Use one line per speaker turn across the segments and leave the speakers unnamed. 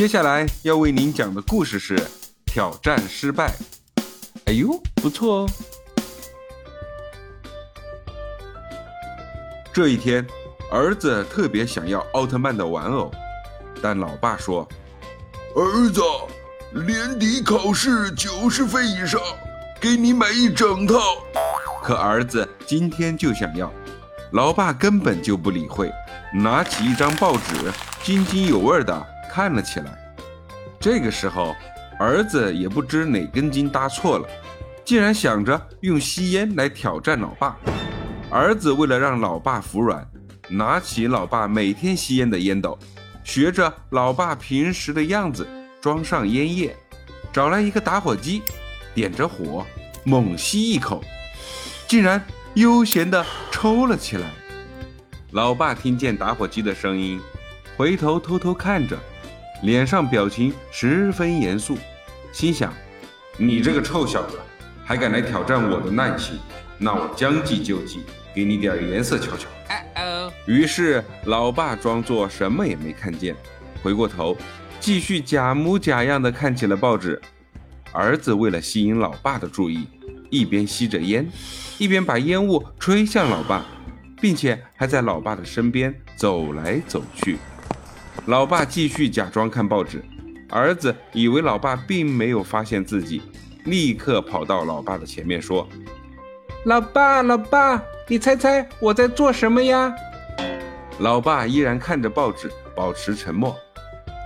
接下来要为您讲的故事是挑战失败。哎呦，不错哦！这一天，儿子特别想要奥特曼的玩偶，但老爸说：“
儿子，年底考试九十分以上，给你买一整套。”
可儿子今天就想要，老爸根本就不理会，拿起一张报纸，津津有味的。看了起来，这个时候，儿子也不知哪根筋搭错了，竟然想着用吸烟来挑战老爸。儿子为了让老爸服软，拿起老爸每天吸烟的烟斗，学着老爸平时的样子装上烟叶，找来一个打火机，点着火，猛吸一口，竟然悠闲地抽了起来。老爸听见打火机的声音，回头偷偷看着。脸上表情十分严肃，心想：“你这个臭小子，还敢来挑战我的耐心？那我将计就计，给你点颜色瞧瞧。”于是，老爸装作什么也没看见，回过头，继续假模假样的看起了报纸。儿子为了吸引老爸的注意，一边吸着烟，一边把烟雾吹向老爸，并且还在老爸的身边走来走去。老爸继续假装看报纸，儿子以为老爸并没有发现自己，立刻跑到老爸的前面说：“
老爸，老爸，你猜猜我在做什么呀？”
老爸依然看着报纸，保持沉默。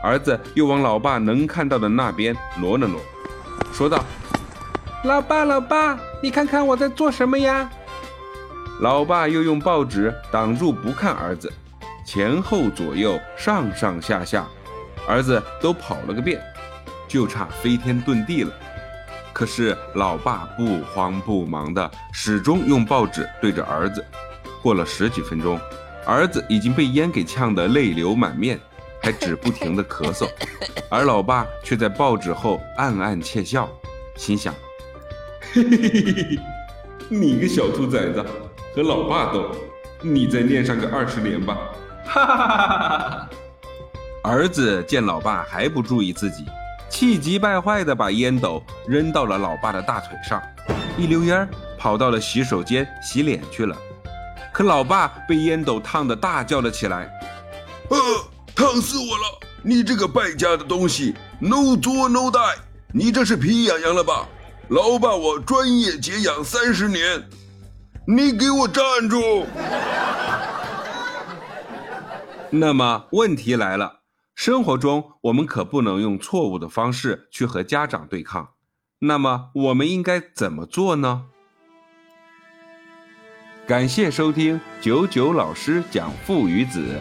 儿子又往老爸能看到的那边挪了挪，说道：“
老爸，老爸，你看看我在做什么呀？”
老爸又用报纸挡住不看儿子。前后左右上上下下，儿子都跑了个遍，就差飞天遁地了。可是老爸不慌不忙的，始终用报纸对着儿子。过了十几分钟，儿子已经被烟给呛得泪流满面，还止不停的咳嗽，而老爸却在报纸后暗暗窃笑，心想：嘿嘿嘿嘿嘿，你个小兔崽子，和老爸斗，你再念上个二十年吧。哈！儿子见老爸还不注意自己，气急败坏地把烟斗扔到了老爸的大腿上，一溜烟跑到了洗手间洗脸去了。可老爸被烟斗烫得大叫了起来：“
呃，烫死我了！你这个败家的东西，no 作 no die！你这是皮痒痒了吧？老爸我专业解痒三十年，你给我站住！”
那么问题来了，生活中我们可不能用错误的方式去和家长对抗。那么我们应该怎么做呢？感谢收听九九老师讲父与子，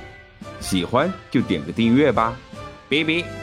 喜欢就点个订阅吧，拜拜。